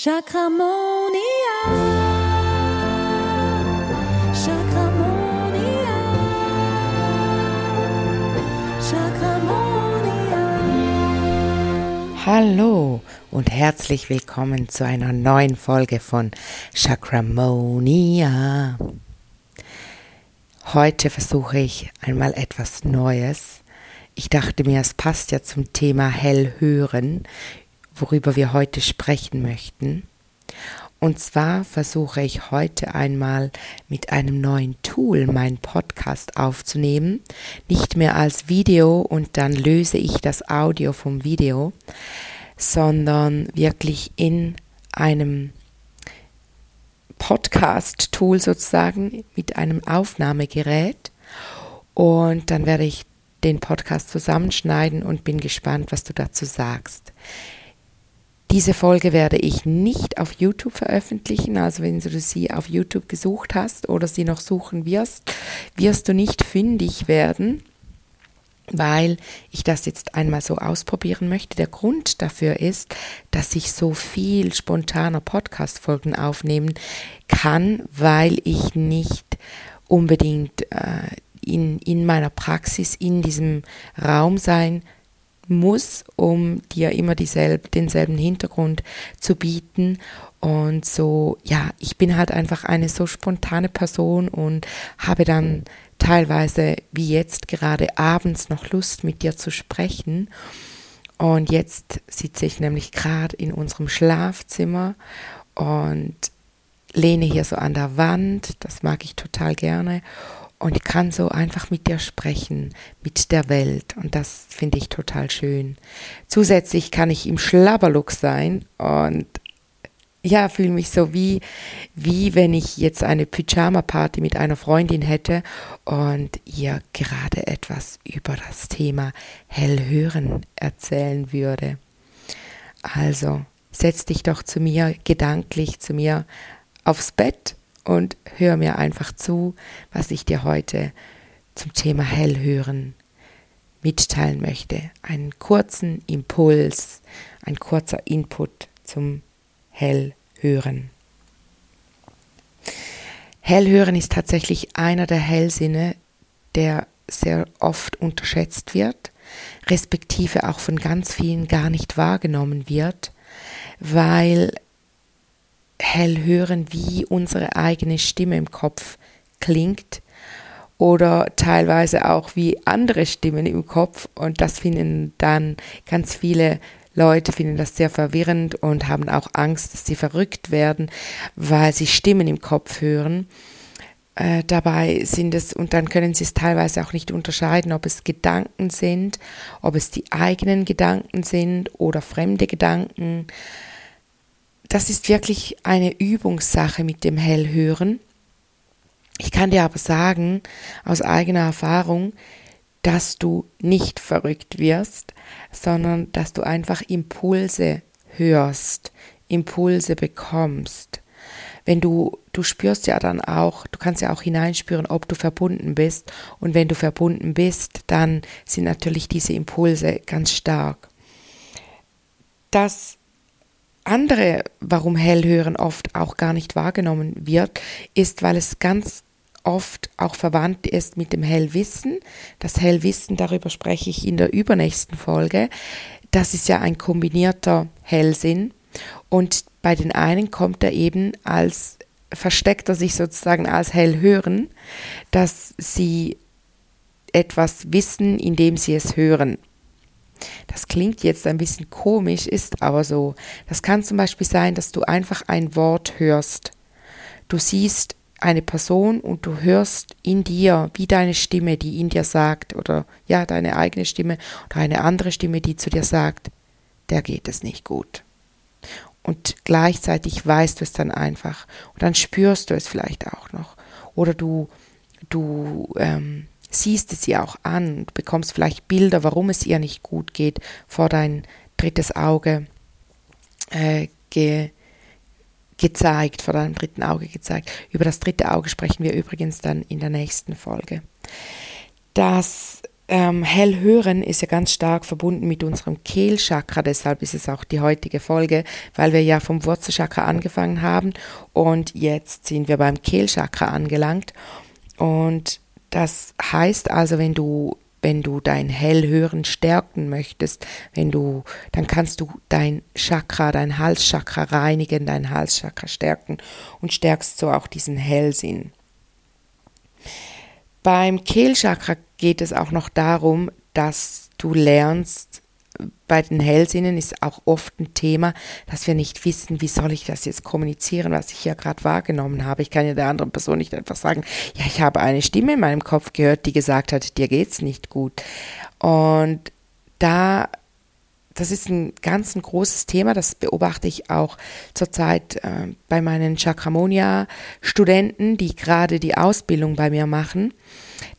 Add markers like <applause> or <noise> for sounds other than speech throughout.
Chakramonia. Chakramonia. Chakramonia. Hallo und herzlich willkommen zu einer neuen Folge von Chakramonia. Heute versuche ich einmal etwas Neues. Ich dachte mir, es passt ja zum Thema Hellhören, worüber wir heute sprechen möchten. Und zwar versuche ich heute einmal mit einem neuen Tool meinen Podcast aufzunehmen. Nicht mehr als Video und dann löse ich das Audio vom Video, sondern wirklich in einem Podcast-Tool sozusagen mit einem Aufnahmegerät. Und dann werde ich den Podcast zusammenschneiden und bin gespannt, was du dazu sagst. Diese Folge werde ich nicht auf YouTube veröffentlichen, also wenn du sie auf YouTube gesucht hast oder sie noch suchen wirst, wirst du nicht fündig werden, weil ich das jetzt einmal so ausprobieren möchte. Der Grund dafür ist, dass ich so viel spontaner Podcast-Folgen aufnehmen kann, weil ich nicht unbedingt äh, in, in meiner Praxis in diesem Raum sein muss, um dir immer dieselbe, denselben Hintergrund zu bieten. Und so, ja, ich bin halt einfach eine so spontane Person und habe dann teilweise, wie jetzt gerade abends, noch Lust mit dir zu sprechen. Und jetzt sitze ich nämlich gerade in unserem Schlafzimmer und lehne hier so an der Wand. Das mag ich total gerne und kann so einfach mit dir sprechen, mit der Welt und das finde ich total schön. Zusätzlich kann ich im Schlabberlook sein und ja, fühle mich so wie, wie wenn ich jetzt eine Pyjama-Party mit einer Freundin hätte und ihr gerade etwas über das Thema Hellhören erzählen würde. Also setz dich doch zu mir gedanklich zu mir aufs Bett und hör mir einfach zu, was ich dir heute zum Thema Hellhören mitteilen möchte. Einen kurzen Impuls, ein kurzer Input zum Hellhören. Hellhören ist tatsächlich einer der Hellsinne, der sehr oft unterschätzt wird, respektive auch von ganz vielen gar nicht wahrgenommen wird, weil hell hören, wie unsere eigene Stimme im Kopf klingt oder teilweise auch wie andere Stimmen im Kopf und das finden dann ganz viele Leute finden das sehr verwirrend und haben auch Angst, dass sie verrückt werden, weil sie Stimmen im Kopf hören. Äh, dabei sind es, und dann können sie es teilweise auch nicht unterscheiden, ob es Gedanken sind, ob es die eigenen Gedanken sind oder fremde Gedanken das ist wirklich eine Übungssache mit dem Hellhören. Ich kann dir aber sagen, aus eigener Erfahrung, dass du nicht verrückt wirst, sondern dass du einfach Impulse hörst, Impulse bekommst. Wenn du, du spürst ja dann auch, du kannst ja auch hineinspüren, ob du verbunden bist. Und wenn du verbunden bist, dann sind natürlich diese Impulse ganz stark. Das andere, warum Hellhören oft auch gar nicht wahrgenommen wird, ist, weil es ganz oft auch verwandt ist mit dem Hellwissen. Das Hellwissen, darüber spreche ich in der übernächsten Folge. Das ist ja ein kombinierter Hellsinn. Und bei den einen kommt er eben als, versteckt er sich sozusagen als Hellhören, dass sie etwas wissen, indem sie es hören. Das klingt jetzt ein bisschen komisch, ist aber so. Das kann zum Beispiel sein, dass du einfach ein Wort hörst. Du siehst eine Person und du hörst in dir, wie deine Stimme, die in dir sagt, oder ja, deine eigene Stimme oder eine andere Stimme, die zu dir sagt, der geht es nicht gut. Und gleichzeitig weißt du es dann einfach. Und dann spürst du es vielleicht auch noch. Oder du, du ähm, siehst es ihr auch an und bekommst vielleicht Bilder, warum es ihr nicht gut geht, vor dein drittes Auge äh, ge, gezeigt, vor deinem dritten Auge gezeigt. Über das dritte Auge sprechen wir übrigens dann in der nächsten Folge. Das ähm, hell hören ist ja ganz stark verbunden mit unserem Kehlchakra, deshalb ist es auch die heutige Folge, weil wir ja vom Wurzelchakra angefangen haben und jetzt sind wir beim Kehlchakra angelangt. Und das heißt also, wenn du wenn du dein Hellhören stärken möchtest, wenn du, dann kannst du dein Chakra, dein Halschakra reinigen, dein Halschakra stärken und stärkst so auch diesen Hellsinn. Beim Kehlchakra geht es auch noch darum, dass du lernst, bei den Hellsinnen ist auch oft ein Thema, dass wir nicht wissen, wie soll ich das jetzt kommunizieren, was ich hier gerade wahrgenommen habe. Ich kann ja der anderen Person nicht einfach sagen, ja, ich habe eine Stimme in meinem Kopf gehört, die gesagt hat, dir geht's nicht gut. Und da das ist ein ganz ein großes Thema, das beobachte ich auch zurzeit äh, bei meinen Chakramonia-Studenten, die gerade die Ausbildung bei mir machen,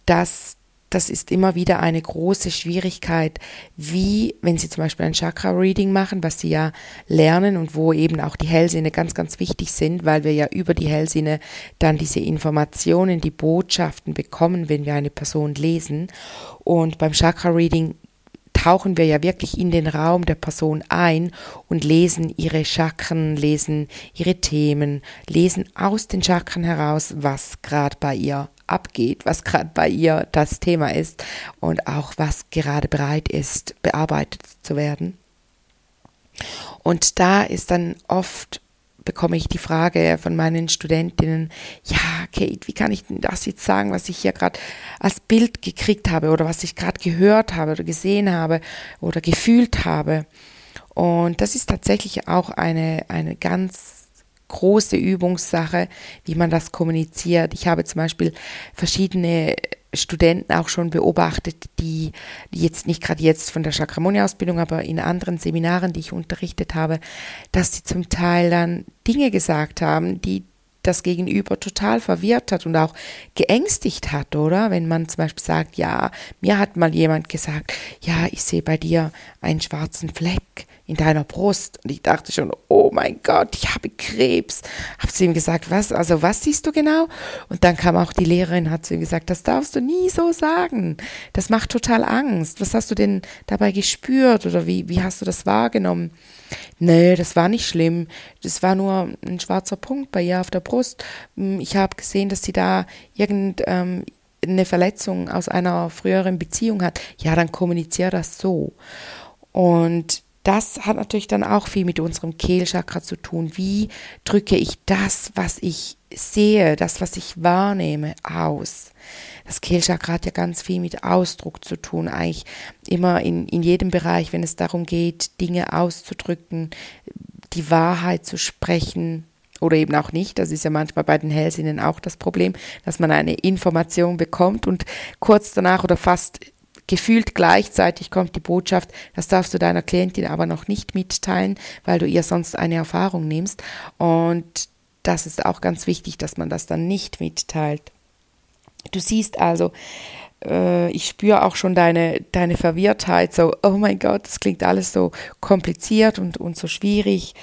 dass das ist immer wieder eine große Schwierigkeit, wie, wenn Sie zum Beispiel ein Chakra-Reading machen, was Sie ja lernen und wo eben auch die Hellsinne ganz, ganz wichtig sind, weil wir ja über die Hellsinne dann diese Informationen, die Botschaften bekommen, wenn wir eine Person lesen. Und beim Chakra-Reading tauchen wir ja wirklich in den Raum der Person ein und lesen ihre Chakren, lesen ihre Themen, lesen aus den Chakren heraus, was gerade bei ihr abgeht, was gerade bei ihr das Thema ist und auch was gerade bereit ist, bearbeitet zu werden. Und da ist dann oft bekomme ich die Frage von meinen Studentinnen, ja, Kate, wie kann ich denn das jetzt sagen, was ich hier gerade als Bild gekriegt habe oder was ich gerade gehört habe oder gesehen habe oder gefühlt habe. Und das ist tatsächlich auch eine, eine ganz große Übungssache, wie man das kommuniziert. Ich habe zum Beispiel verschiedene Studenten auch schon beobachtet, die, jetzt nicht gerade jetzt von der Chakramonia-Ausbildung, aber in anderen Seminaren, die ich unterrichtet habe, dass sie zum Teil dann Dinge gesagt haben, die das Gegenüber total verwirrt hat und auch geängstigt hat, oder? Wenn man zum Beispiel sagt, ja, mir hat mal jemand gesagt, ja, ich sehe bei dir einen schwarzen Fleck in deiner Brust. Und ich dachte schon, oh mein Gott, ich habe Krebs. Habe zu ihm gesagt, was, also was siehst du genau? Und dann kam auch die Lehrerin, hat zu ihm gesagt, das darfst du nie so sagen. Das macht total Angst. Was hast du denn dabei gespürt oder wie, wie hast du das wahrgenommen? Nee, das war nicht schlimm. Das war nur ein schwarzer Punkt bei ihr auf der Brust. Hm, ich habe gesehen, dass sie da irgendeine ähm, Verletzung aus einer früheren Beziehung hat. Ja, dann kommuniziere das so. Und das hat natürlich dann auch viel mit unserem Kehlchakra zu tun. Wie drücke ich das, was ich sehe, das, was ich wahrnehme, aus? Das Kehlchakra hat ja ganz viel mit Ausdruck zu tun, eigentlich immer in, in jedem Bereich, wenn es darum geht, Dinge auszudrücken, die Wahrheit zu sprechen, oder eben auch nicht. Das ist ja manchmal bei den Hellsinnen auch das Problem, dass man eine Information bekommt und kurz danach oder fast Gefühlt gleichzeitig kommt die Botschaft, das darfst du deiner Klientin aber noch nicht mitteilen, weil du ihr sonst eine Erfahrung nimmst. Und das ist auch ganz wichtig, dass man das dann nicht mitteilt. Du siehst also, äh, ich spüre auch schon deine, deine Verwirrtheit, so, oh mein Gott, das klingt alles so kompliziert und, und so schwierig.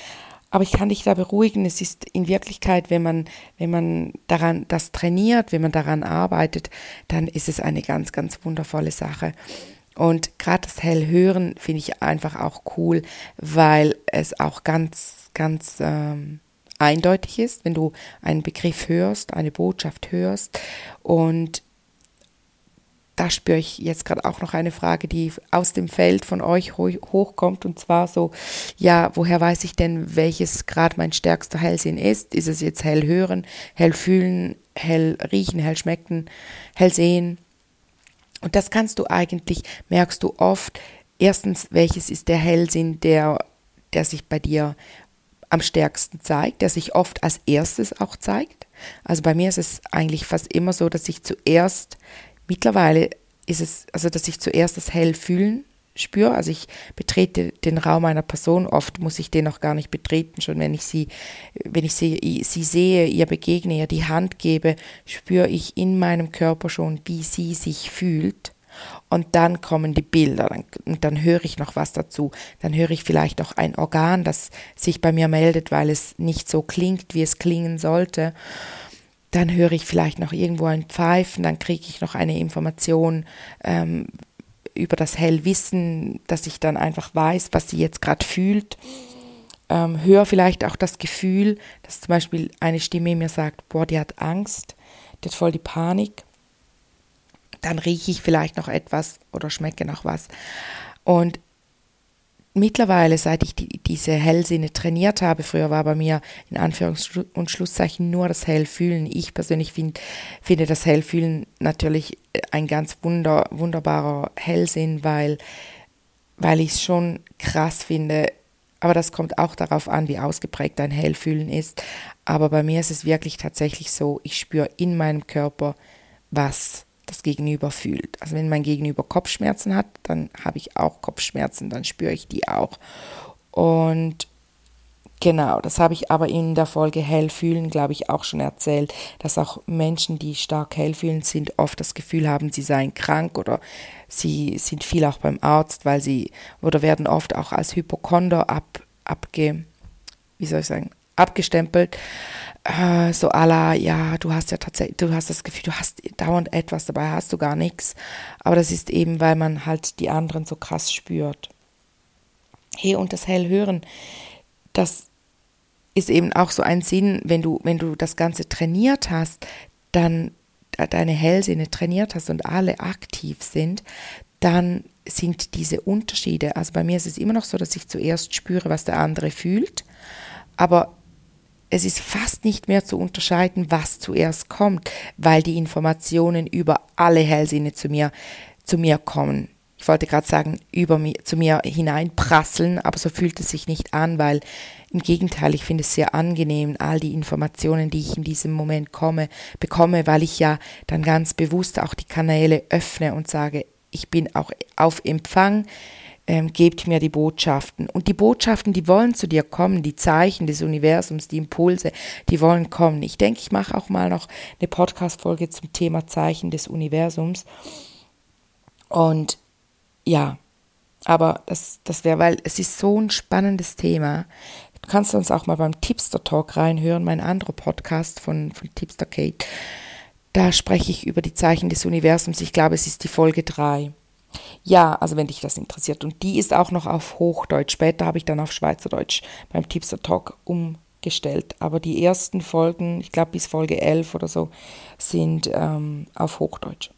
Aber ich kann dich da beruhigen, es ist in Wirklichkeit, wenn man, wenn man daran das trainiert, wenn man daran arbeitet, dann ist es eine ganz, ganz wundervolle Sache. Und gerade das Hellhören finde ich einfach auch cool, weil es auch ganz, ganz ähm, eindeutig ist, wenn du einen Begriff hörst, eine Botschaft hörst und da spüre ich jetzt gerade auch noch eine Frage, die aus dem Feld von euch hochkommt und zwar so, ja, woher weiß ich denn, welches gerade mein stärkster Hellsinn ist? Ist es jetzt hell hören, hell fühlen, hell riechen, hell schmecken, hell sehen? Und das kannst du eigentlich, merkst du oft, erstens, welches ist der Hellsinn, der, der sich bei dir am stärksten zeigt, der sich oft als erstes auch zeigt. Also bei mir ist es eigentlich fast immer so, dass ich zuerst Mittlerweile ist es, also dass ich zuerst das Hellfühlen spüre. Also ich betrete den Raum einer Person, oft muss ich den noch gar nicht betreten, schon wenn ich sie, wenn ich sie, sie sehe, ihr begegne, ihr die Hand gebe, spüre ich in meinem Körper schon, wie sie sich fühlt. Und dann kommen die Bilder dann, und dann höre ich noch was dazu. Dann höre ich vielleicht auch ein Organ, das sich bei mir meldet, weil es nicht so klingt, wie es klingen sollte dann höre ich vielleicht noch irgendwo ein Pfeifen, dann kriege ich noch eine Information, ähm, über das Hellwissen, dass ich dann einfach weiß, was sie jetzt gerade fühlt. Ähm, höre vielleicht auch das Gefühl, dass zum Beispiel eine Stimme mir sagt, boah, die hat Angst, die hat voll die Panik. Dann rieche ich vielleicht noch etwas oder schmecke noch was. Und mittlerweile, seit ich die, diese Hellsinne trainiert habe, früher war bei mir in Anführungs- und Schlusszeichen nur das Hellfühlen. Ich persönlich find, finde das Hellfühlen natürlich ein ganz wunder, wunderbarer Hellsinn, weil, weil ich es schon krass finde. Aber das kommt auch darauf an, wie ausgeprägt dein Hellfühlen ist. Aber bei mir ist es wirklich tatsächlich so, ich spüre in meinem Körper, was das Gegenüber fühlt. Also wenn mein Gegenüber Kopfschmerzen hat, dann habe ich auch Kopfschmerzen, dann spüre ich die auch. Und genau, das habe ich aber in der Folge Hellfühlen, glaube ich, auch schon erzählt, dass auch Menschen, die stark hellfühlen sind, oft das Gefühl haben, sie seien krank oder sie sind viel auch beim Arzt, weil sie oder werden oft auch als Hypochonder ab, abge, wie soll ich sagen, abgestempelt äh, so la, ja, du hast ja tatsächlich, du hast das Gefühl, du hast dauernd etwas, dabei hast du gar nichts. Aber das ist eben, weil man halt die anderen so krass spürt. Hey, und das Hellhören, das ist eben auch so ein Sinn, wenn du, wenn du das Ganze trainiert hast, dann deine Hellsinne trainiert hast und alle aktiv sind, dann sind diese Unterschiede, also bei mir ist es immer noch so, dass ich zuerst spüre, was der andere fühlt, aber es ist fast nicht mehr zu unterscheiden, was zuerst kommt, weil die Informationen über alle Hellsinne zu mir, zu mir kommen. Ich wollte gerade sagen, über mir, zu mir hineinprasseln, aber so fühlt es sich nicht an, weil im Gegenteil, ich finde es sehr angenehm, all die Informationen, die ich in diesem Moment komme, bekomme, weil ich ja dann ganz bewusst auch die Kanäle öffne und sage, ich bin auch auf Empfang, ähm, gebt mir die Botschaften. Und die Botschaften, die wollen zu dir kommen, die Zeichen des Universums, die Impulse, die wollen kommen. Ich denke, ich mache auch mal noch eine Podcast-Folge zum Thema Zeichen des Universums. Und ja, aber das, das wäre, weil es ist so ein spannendes Thema. Du kannst uns auch mal beim Tipster Talk reinhören, mein anderer Podcast von, von Tipster Kate. Da spreche ich über die Zeichen des Universums. Ich glaube, es ist die Folge 3. Ja, also wenn dich das interessiert. Und die ist auch noch auf Hochdeutsch. Später habe ich dann auf Schweizerdeutsch beim Tipster Talk umgestellt. Aber die ersten Folgen, ich glaube bis Folge 11 oder so, sind ähm, auf Hochdeutsch.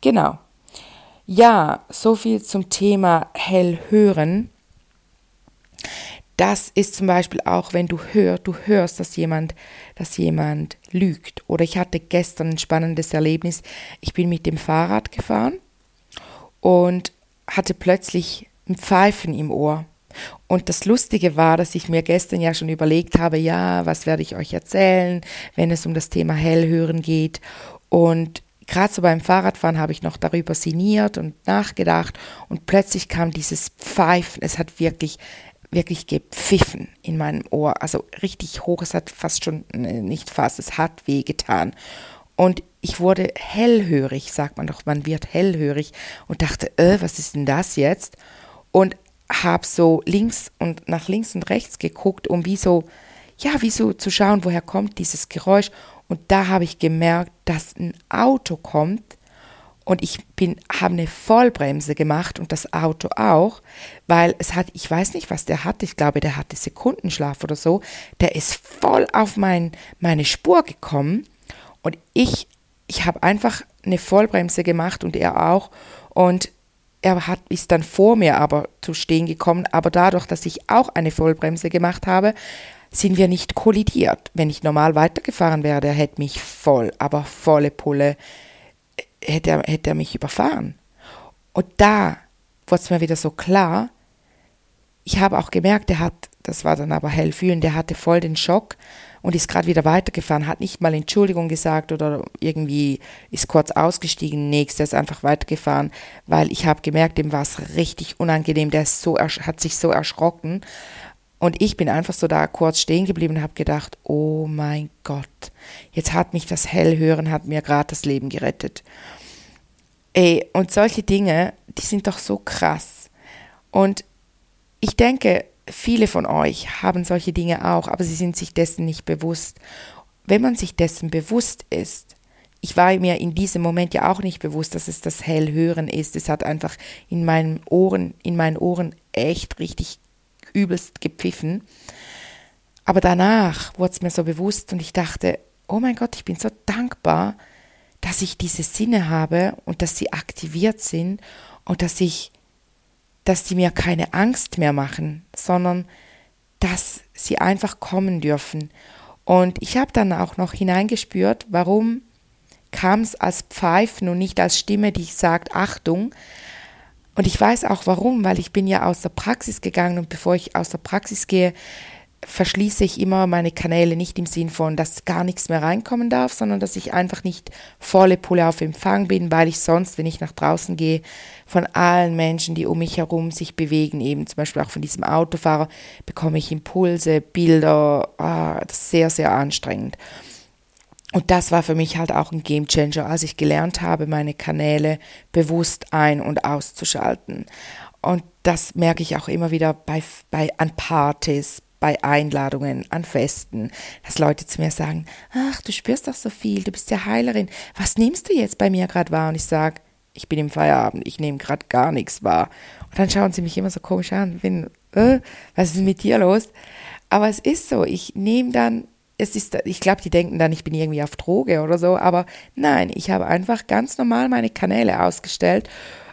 Genau. Ja, so viel zum Thema Hellhören. Das ist zum Beispiel auch, wenn du hörst, du hörst, dass jemand, dass jemand lügt. Oder ich hatte gestern ein spannendes Erlebnis. Ich bin mit dem Fahrrad gefahren und hatte plötzlich ein Pfeifen im Ohr. Und das Lustige war, dass ich mir gestern ja schon überlegt habe, ja, was werde ich euch erzählen, wenn es um das Thema Hellhören geht. Und gerade so beim Fahrradfahren habe ich noch darüber sinniert und nachgedacht und plötzlich kam dieses Pfeifen. Es hat wirklich, wirklich gepfiffen in meinem Ohr. Also richtig hoch. Es hat fast schon, nicht fast, es hat wehgetan. Und ich wurde hellhörig, sagt man doch, man wird hellhörig und dachte, äh, was ist denn das jetzt? Und habe so links und nach links und rechts geguckt, um wie so, ja, wie zu schauen, woher kommt dieses Geräusch. Und da habe ich gemerkt, dass ein Auto kommt und ich bin, habe eine Vollbremse gemacht und das Auto auch, weil es hat, ich weiß nicht, was der hatte, ich glaube, der hatte Sekundenschlaf oder so, der ist voll auf mein, meine Spur gekommen und ich, ich habe einfach eine Vollbremse gemacht und er auch. Und er hat, ist dann vor mir aber zu stehen gekommen. Aber dadurch, dass ich auch eine Vollbremse gemacht habe, sind wir nicht kollidiert. Wenn ich normal weitergefahren wäre, der hätte mich voll, aber volle Pulle, hätte er, hätte er mich überfahren. Und da wurde es mir wieder so klar, ich habe auch gemerkt, er hat, das war dann aber hell fühlen, der hatte voll den Schock und ist gerade wieder weitergefahren, hat nicht mal Entschuldigung gesagt oder irgendwie ist kurz ausgestiegen, nichts, der ist einfach weitergefahren, weil ich habe gemerkt, dem war es richtig unangenehm, der ist so, hat sich so erschrocken und ich bin einfach so da kurz stehen geblieben und habe gedacht, oh mein Gott, jetzt hat mich das Hellhören, hat mir gerade das Leben gerettet. Ey, und solche Dinge, die sind doch so krass. Und ich denke, viele von euch haben solche Dinge auch, aber sie sind sich dessen nicht bewusst. Wenn man sich dessen bewusst ist, ich war mir in diesem Moment ja auch nicht bewusst, dass es das Hellhören ist. Es hat einfach in meinen Ohren, in meinen Ohren echt richtig übelst gepfiffen. Aber danach wurde es mir so bewusst und ich dachte, oh mein Gott, ich bin so dankbar, dass ich diese Sinne habe und dass sie aktiviert sind und dass ich, dass die mir keine Angst mehr machen, sondern dass sie einfach kommen dürfen. Und ich habe dann auch noch hineingespürt, warum kam es als Pfeifen und nicht als Stimme, die sagt Achtung. Und ich weiß auch warum, weil ich bin ja aus der Praxis gegangen und bevor ich aus der Praxis gehe, verschließe ich immer meine Kanäle nicht im Sinn von, dass gar nichts mehr reinkommen darf, sondern dass ich einfach nicht volle Pulle auf Empfang bin, weil ich sonst, wenn ich nach draußen gehe, von allen Menschen, die um mich herum sich bewegen, eben zum Beispiel auch von diesem Autofahrer, bekomme ich Impulse, Bilder, ah, das ist sehr, sehr anstrengend. Und das war für mich halt auch ein Game Changer, als ich gelernt habe, meine Kanäle bewusst ein- und auszuschalten. Und das merke ich auch immer wieder bei, bei an Partys, bei Einladungen, an Festen, dass Leute zu mir sagen, ach, du spürst doch so viel, du bist ja Heilerin, was nimmst du jetzt bei mir gerade wahr? Und ich sage, ich bin im Feierabend, ich nehme gerade gar nichts wahr. Und dann schauen sie mich immer so komisch an, bin, äh, was ist mit dir los? Aber es ist so, ich nehme dann, es ist, ich glaube, die denken dann, ich bin irgendwie auf Droge oder so, aber nein, ich habe einfach ganz normal meine Kanäle ausgestellt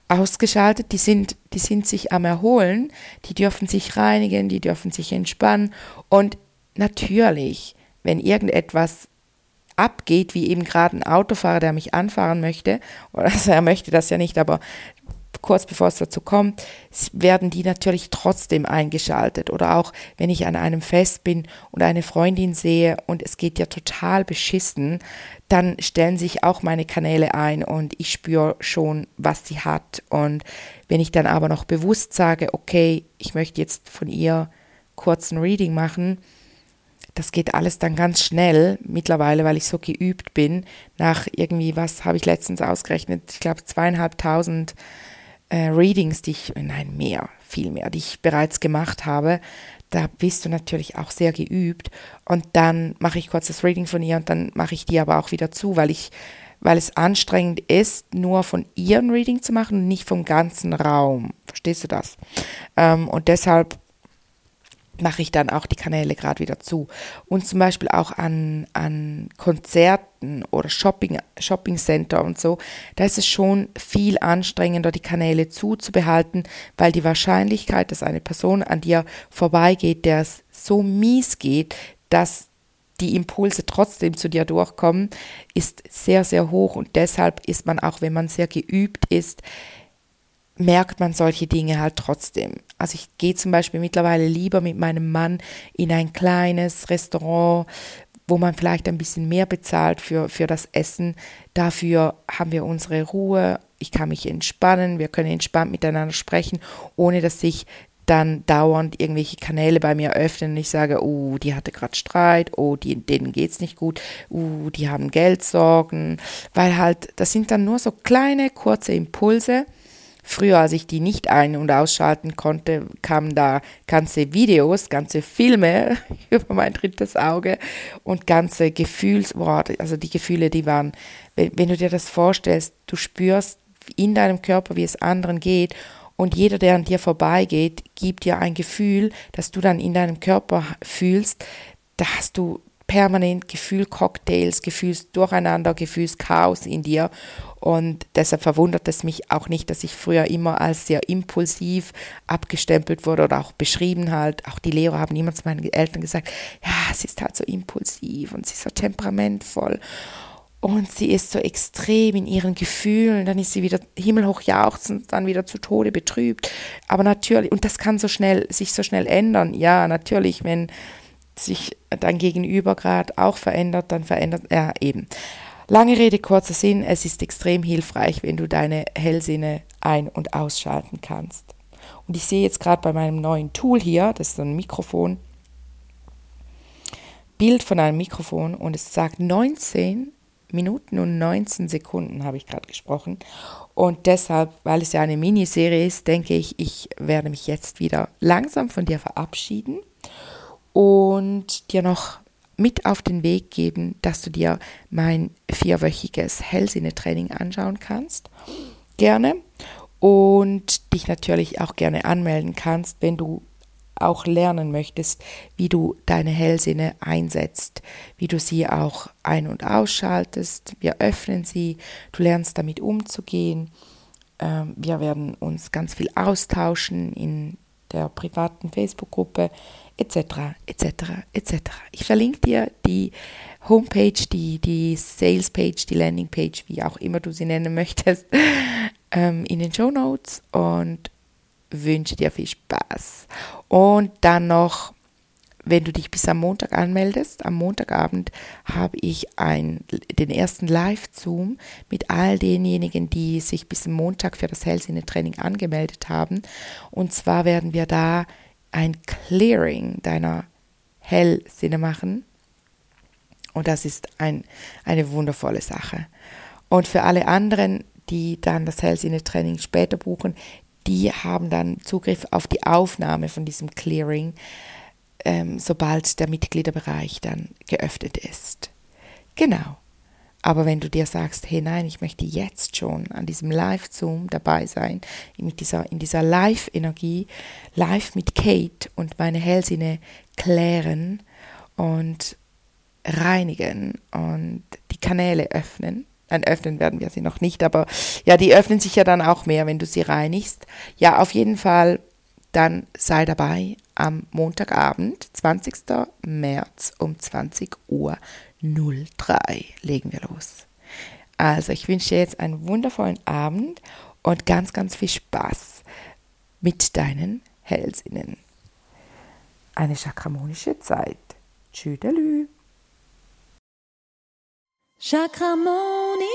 ausgeschaltet, die sind, die sind sich am Erholen, die dürfen sich reinigen, die dürfen sich entspannen. Und natürlich, wenn irgendetwas abgeht, wie eben gerade ein Autofahrer, der mich anfahren möchte, oder also <laughs> er möchte das ja nicht, aber kurz bevor es dazu kommt, werden die natürlich trotzdem eingeschaltet. Oder auch wenn ich an einem Fest bin und eine Freundin sehe und es geht ja total beschissen, dann stellen sich auch meine Kanäle ein und ich spüre schon, was sie hat. Und wenn ich dann aber noch bewusst sage, okay, ich möchte jetzt von ihr kurz ein Reading machen, das geht alles dann ganz schnell mittlerweile, weil ich so geübt bin. Nach irgendwie, was habe ich letztens ausgerechnet? Ich glaube zweieinhalbtausend äh, Readings, die ich, nein, mehr, viel mehr, die ich bereits gemacht habe, da bist du natürlich auch sehr geübt. Und dann mache ich kurz das Reading von ihr und dann mache ich die aber auch wieder zu, weil ich, weil es anstrengend ist, nur von ihr ein Reading zu machen und nicht vom ganzen Raum. Verstehst du das? Ähm, und deshalb mache ich dann auch die Kanäle gerade wieder zu. Und zum Beispiel auch an, an Konzerten oder Shopping, Shopping Center und so, da ist es schon viel anstrengender, die Kanäle zuzubehalten, weil die Wahrscheinlichkeit, dass eine Person an dir vorbeigeht, der es so mies geht, dass die Impulse trotzdem zu dir durchkommen, ist sehr, sehr hoch und deshalb ist man auch, wenn man sehr geübt ist, merkt man solche Dinge halt trotzdem. Also ich gehe zum Beispiel mittlerweile lieber mit meinem Mann in ein kleines Restaurant, wo man vielleicht ein bisschen mehr bezahlt für, für das Essen. Dafür haben wir unsere Ruhe, ich kann mich entspannen, wir können entspannt miteinander sprechen, ohne dass sich dann dauernd irgendwelche Kanäle bei mir öffnen und ich sage, oh, die hatte gerade Streit, oh, die, denen geht's nicht gut, oh, die haben Geldsorgen, weil halt, das sind dann nur so kleine, kurze Impulse, Früher, als ich die nicht ein- und ausschalten konnte, kamen da ganze Videos, ganze Filme <laughs> über mein drittes Auge und ganze Gefühlsworte. Also die Gefühle, die waren, wenn du dir das vorstellst, du spürst in deinem Körper, wie es anderen geht und jeder, der an dir vorbeigeht, gibt dir ein Gefühl, das du dann in deinem Körper fühlst. Da hast du permanent Gefühlcocktails, Gefühlsdurcheinander, Gefühlschaos in dir. Und deshalb verwundert es mich auch nicht, dass ich früher immer als sehr impulsiv abgestempelt wurde oder auch beschrieben halt. Auch die Lehrer haben immer zu meinen Eltern gesagt, ja, sie ist halt so impulsiv und sie ist so temperamentvoll. Und sie ist so extrem in ihren Gefühlen, dann ist sie wieder himmelhoch jauchzend, dann wieder zu Tode betrübt. Aber natürlich, und das kann so schnell, sich so schnell ändern. Ja, natürlich, wenn sich dein Gegenüber gerade auch verändert, dann verändert er eben. Lange Rede, kurzer Sinn, es ist extrem hilfreich, wenn du deine Hellsinne ein- und ausschalten kannst. Und ich sehe jetzt gerade bei meinem neuen Tool hier, das ist ein Mikrofon, Bild von einem Mikrofon und es sagt 19 Minuten und 19 Sekunden habe ich gerade gesprochen. Und deshalb, weil es ja eine Miniserie ist, denke ich, ich werde mich jetzt wieder langsam von dir verabschieden und dir noch mit auf den Weg geben, dass du dir mein vierwöchiges Hellsinne-Training anschauen kannst. Gerne. Und dich natürlich auch gerne anmelden kannst, wenn du auch lernen möchtest, wie du deine Hellsinne einsetzt, wie du sie auch ein- und ausschaltest. Wir öffnen sie, du lernst damit umzugehen. Ähm, wir werden uns ganz viel austauschen in der privaten Facebook-Gruppe etc. etc. etc. Ich verlinke dir die Homepage, die, die Sales-Page, die Landing-Page, wie auch immer du sie nennen möchtest, <laughs> ähm, in den Show Notes und wünsche dir viel Spaß. Und dann noch, wenn du dich bis am Montag anmeldest, am Montagabend habe ich ein, den ersten Live-Zoom mit all denjenigen, die sich bis Montag für das Hellsinne-Training angemeldet haben. Und zwar werden wir da ein Clearing deiner Hellsinne machen. Und das ist ein, eine wundervolle Sache. Und für alle anderen, die dann das Hellsinne-Training später buchen, die haben dann Zugriff auf die Aufnahme von diesem Clearing, ähm, sobald der Mitgliederbereich dann geöffnet ist. Genau. Aber wenn du dir sagst, hey nein, ich möchte jetzt schon an diesem Live-Zoom dabei sein, mit dieser, in dieser Live-Energie, live mit Kate und meine Hellsinne klären und reinigen und die Kanäle öffnen, Nein, öffnen werden wir sie noch nicht, aber ja, die öffnen sich ja dann auch mehr, wenn du sie reinigst. Ja, auf jeden Fall, dann sei dabei am Montagabend, 20. März um 20 Uhr 03 legen wir los. Also, ich wünsche dir jetzt einen wundervollen Abend und ganz, ganz viel Spaß mit deinen Hellsinnen. Eine chakramonische Zeit. Tschüdelü. Chakramonie.